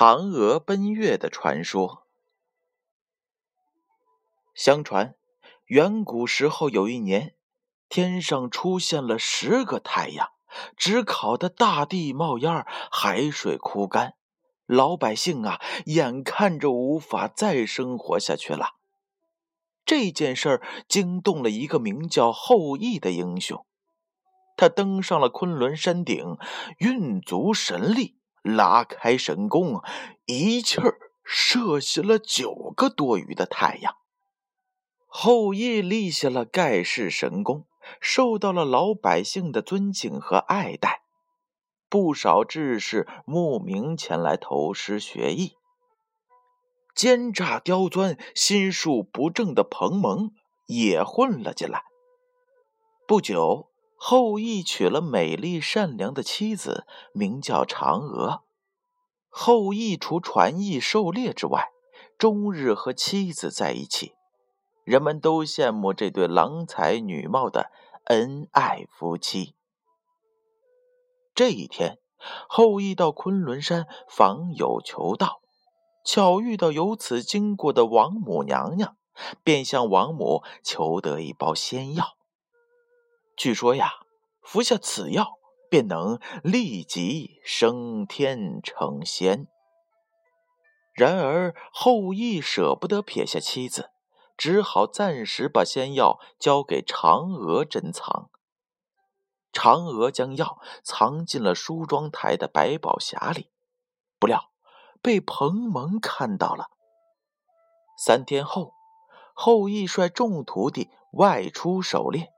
嫦娥奔月的传说。相传，远古时候有一年，天上出现了十个太阳，只烤得大地冒烟海水枯干，老百姓啊，眼看着无法再生活下去了。这件事儿惊动了一个名叫后羿的英雄，他登上了昆仑山顶，运足神力。拉开神弓，一气儿射死了九个多余的太阳。后羿立下了盖世神功，受到了老百姓的尊敬和爱戴。不少志士慕名前来投师学艺。奸诈刁钻、心术不正的彭蒙也混了进来。不久。后羿娶了美丽善良的妻子，名叫嫦娥。后羿除传艺狩猎之外，终日和妻子在一起，人们都羡慕这对郎才女貌的恩爱夫妻。这一天，后羿到昆仑山访友求道，巧遇到由此经过的王母娘娘，便向王母求得一包仙药。据说呀，服下此药便能立即升天成仙。然而后羿舍不得撇下妻子，只好暂时把仙药交给嫦娥珍藏。嫦娥将药藏进了梳妆台的百宝匣里，不料被彭蒙看到了。三天后，后羿率众徒弟外出狩猎。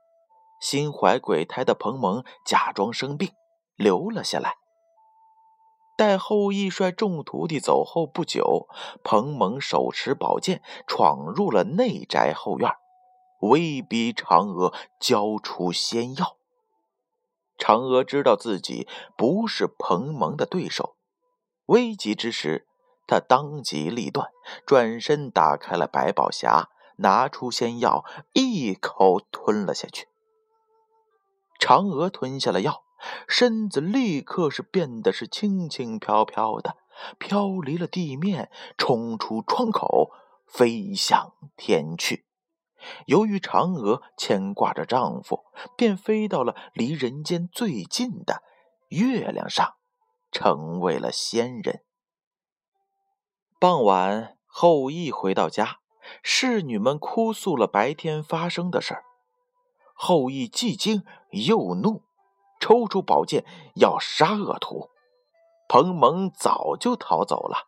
心怀鬼胎的彭蒙假装生病，留了下来。待后羿率众徒弟走后不久，彭蒙手持宝剑闯入了内宅后院，威逼嫦娥交出仙药。嫦娥知道自己不是彭蒙的对手，危急之时，她当机立断，转身打开了百宝匣，拿出仙药，一口吞了下去。嫦娥吞下了药，身子立刻是变得是轻轻飘飘的，飘离了地面，冲出窗口，飞向天去。由于嫦娥牵挂着丈夫，便飞到了离人间最近的月亮上，成为了仙人。傍晚，后羿回到家，侍女们哭诉了白天发生的事儿。后羿既惊又怒，抽出宝剑要杀恶徒。彭蒙早就逃走了，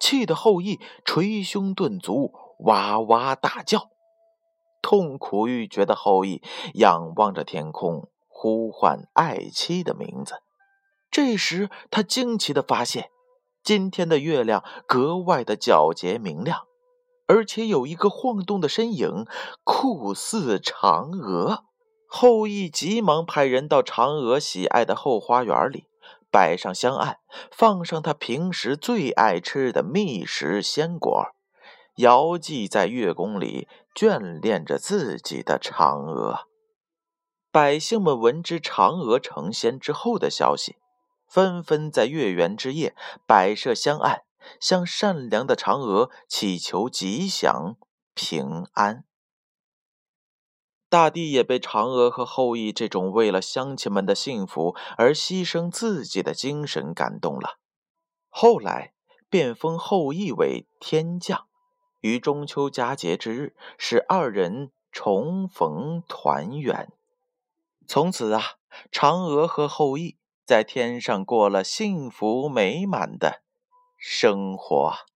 气得后羿捶胸顿足，哇哇大叫。痛苦欲绝的后羿仰望着天空，呼唤爱妻的名字。这时，他惊奇的发现，今天的月亮格外的皎洁明亮，而且有一个晃动的身影，酷似嫦娥。后羿急忙派人到嫦娥喜爱的后花园里，摆上香案，放上他平时最爱吃的蜜食鲜果，遥祭在月宫里，眷恋着自己的嫦娥。百姓们闻知嫦娥成仙之后的消息，纷纷在月圆之夜摆设香案，向善良的嫦娥祈求吉祥平安。大地也被嫦娥和后羿这种为了乡亲们的幸福而牺牲自己的精神感动了，后来便封后羿为天将，于中秋佳节之日使二人重逢团圆。从此啊，嫦娥和后羿在天上过了幸福美满的生活。